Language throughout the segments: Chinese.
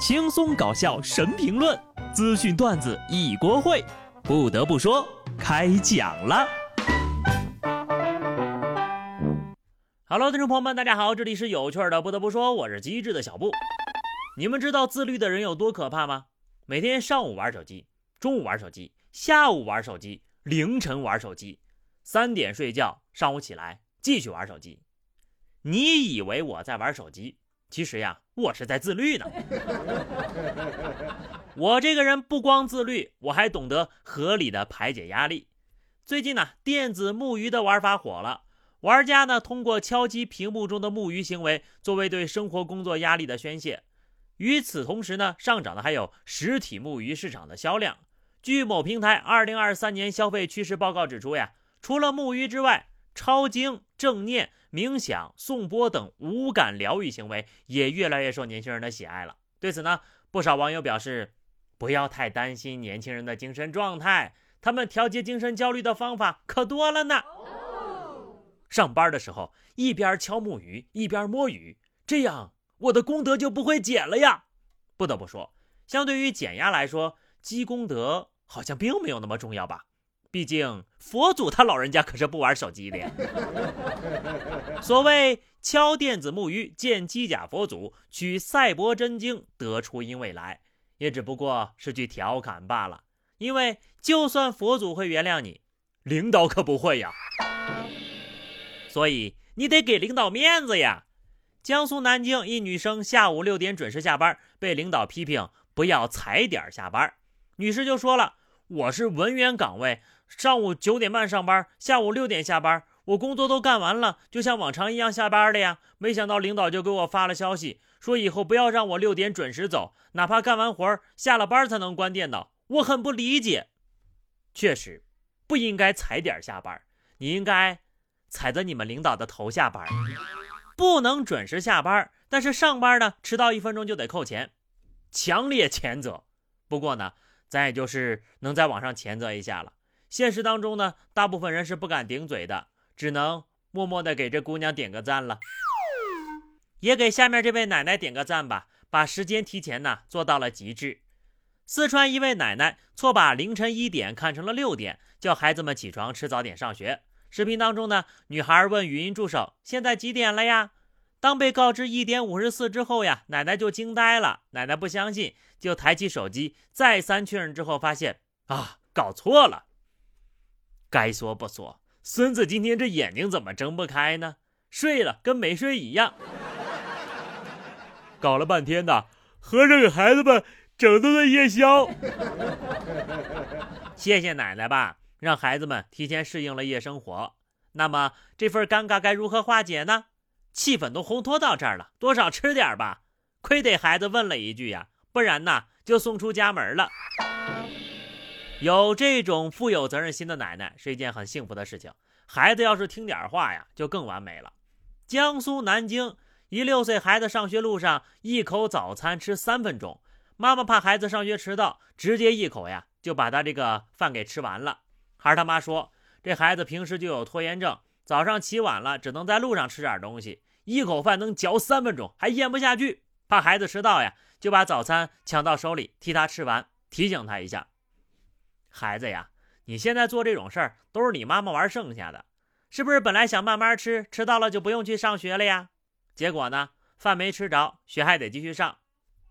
轻松搞笑神评论，资讯段子一锅烩。不得不说，开讲了。Hello，听众朋友们，大家好，这里是有趣的。不得不说，我是机智的小布。你们知道自律的人有多可怕吗？每天上午玩手机，中午玩手机，下午玩手机，凌晨玩手机，三点睡觉，上午起来继续玩手机。你以为我在玩手机？其实呀，我是在自律呢。我这个人不光自律，我还懂得合理的排解压力。最近呢，电子木鱼的玩法火了，玩家呢通过敲击屏幕中的木鱼行为，作为对生活工作压力的宣泄。与此同时呢，上涨的还有实体木鱼市场的销量。据某平台二零二三年消费趋势报告指出呀，除了木鱼之外，抄经、正念。冥想、颂钵等无感疗愈行为也越来越受年轻人的喜爱了。对此呢，不少网友表示，不要太担心年轻人的精神状态，他们调节精神焦虑的方法可多了呢。上班的时候一边敲木鱼一边摸鱼，这样我的功德就不会减了呀。不得不说，相对于减压来说，积功德好像并没有那么重要吧。毕竟佛祖他老人家可是不玩手机的呀。所谓敲电子木鱼见机甲佛祖，取赛博真经得初音未来，也只不过是句调侃罢了。因为就算佛祖会原谅你，领导可不会呀。所以你得给领导面子呀。江苏南京一女生下午六点准时下班，被领导批评不要踩点下班，女士就说了：“我是文员岗位。”上午九点半上班，下午六点下班，我工作都干完了，就像往常一样下班了呀。没想到领导就给我发了消息，说以后不要让我六点准时走，哪怕干完活下了班才能关电脑。我很不理解。确实，不应该踩点下班，你应该踩着你们领导的头下班。不能准时下班，但是上班呢，迟到一分钟就得扣钱，强烈谴责。不过呢，咱也就是能在网上谴责一下了。现实当中呢，大部分人是不敢顶嘴的，只能默默的给这姑娘点个赞了，也给下面这位奶奶点个赞吧，把时间提前呢做到了极致。四川一位奶奶错把凌晨一点看成了六点，叫孩子们起床吃早点上学。视频当中呢，女孩问语音助手：“现在几点了呀？”当被告知一点五十四之后呀，奶奶就惊呆了。奶奶不相信，就抬起手机再三确认之后，发现啊，搞错了。该说不说，孙子今天这眼睛怎么睁不开呢？睡了跟没睡一样。搞了半天呢，合着给孩子们整顿了夜宵。谢谢奶奶吧，让孩子们提前适应了夜生活。那么这份尴尬该如何化解呢？气氛都烘托到这儿了，多少吃点吧。亏得孩子问了一句呀，不然呢就送出家门了。有这种富有责任心的奶奶是一件很幸福的事情。孩子要是听点话呀，就更完美了。江苏南京一六岁孩子上学路上一口早餐吃三分钟，妈妈怕孩子上学迟到，直接一口呀就把他这个饭给吃完了。孩他妈说，这孩子平时就有拖延症，早上起晚了只能在路上吃点东西，一口饭能嚼三分钟，还咽不下去，怕孩子迟到呀，就把早餐抢到手里替他吃完，提醒他一下。孩子呀，你现在做这种事儿都是你妈妈玩剩下的，是不是？本来想慢慢吃，吃到了就不用去上学了呀。结果呢，饭没吃着，学还得继续上。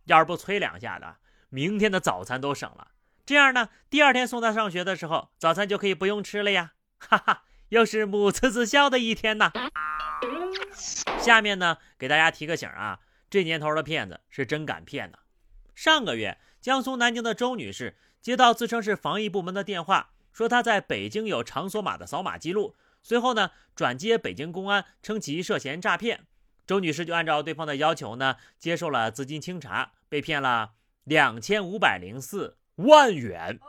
要是不催两下的，明天的早餐都省了。这样呢，第二天送他上学的时候，早餐就可以不用吃了呀。哈哈，又是母慈子孝的一天呐。下面呢，给大家提个醒啊，这年头的骗子是真敢骗呐。上个月，江苏南京的周女士。接到自称是防疫部门的电话，说他在北京有场所码的扫码记录。随后呢，转接北京公安，称其涉嫌诈骗。周女士就按照对方的要求呢，接受了资金清查，被骗了两千五百零四万元。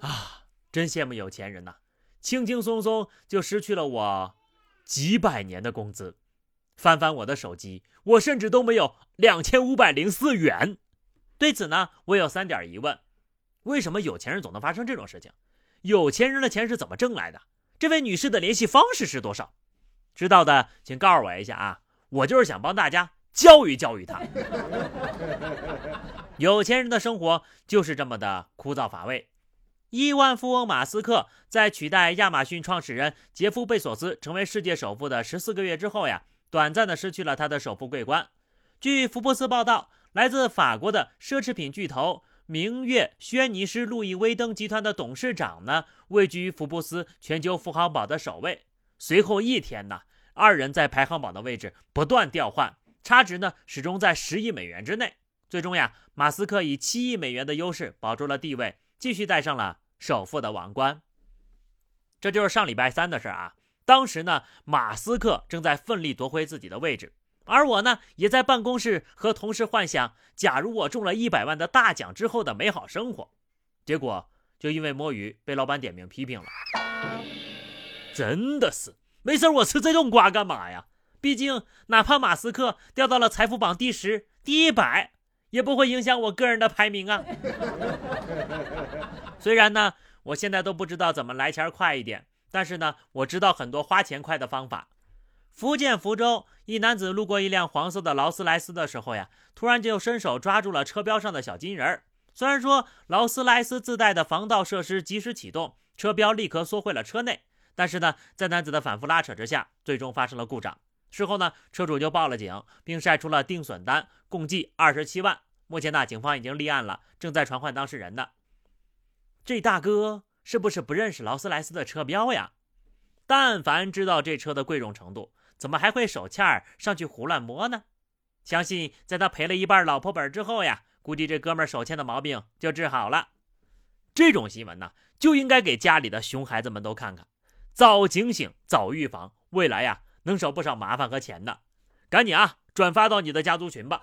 啊，真羡慕有钱人呐，轻轻松松就失去了我几百年的工资。翻翻我的手机，我甚至都没有两千五百零四元。对此呢，我有三点疑问。为什么有钱人总能发生这种事情？有钱人的钱是怎么挣来的？这位女士的联系方式是多少？知道的请告诉我一下啊！我就是想帮大家教育教育他。有钱人的生活就是这么的枯燥乏味。亿万富翁马斯克在取代亚马逊创始人杰夫·贝索斯成为世界首富的十四个月之后呀，短暂的失去了他的首富桂冠。据福布斯报道，来自法国的奢侈品巨头明月轩尼诗路易威登集团的董事长呢，位居福布斯全球富豪榜的首位。随后一天呢，二人在排行榜的位置不断调换，差值呢始终在十亿美元之内。最终呀，马斯克以七亿美元的优势保住了地位。继续戴上了首富的王冠，这就是上礼拜三的事啊。当时呢，马斯克正在奋力夺回自己的位置，而我呢，也在办公室和同事幻想，假如我中了一百万的大奖之后的美好生活。结果就因为摸鱼被老板点名批评了。真的是没事，我吃这种瓜干嘛呀？毕竟哪怕马斯克掉到了财富榜第十、第一百。也不会影响我个人的排名啊。虽然呢，我现在都不知道怎么来钱快一点，但是呢，我知道很多花钱快的方法。福建福州一男子路过一辆黄色的劳斯莱斯的时候呀，突然就伸手抓住了车标上的小金人儿。虽然说劳斯莱斯自带的防盗设施及时启动，车标立刻缩回了车内，但是呢，在男子的反复拉扯之下，最终发生了故障。事后呢，车主就报了警，并晒出了定损单，共计二十七万。目前呢，警方已经立案了，正在传唤当事人呢。这大哥是不是不认识劳斯莱斯的车标呀？但凡知道这车的贵重程度，怎么还会手欠儿上去胡乱摸呢？相信在他赔了一半老婆本之后呀，估计这哥们手欠的毛病就治好了。这种新闻呢，就应该给家里的熊孩子们都看看，早警醒，早预防，未来呀。能省不少麻烦和钱的，赶紧啊，转发到你的家族群吧。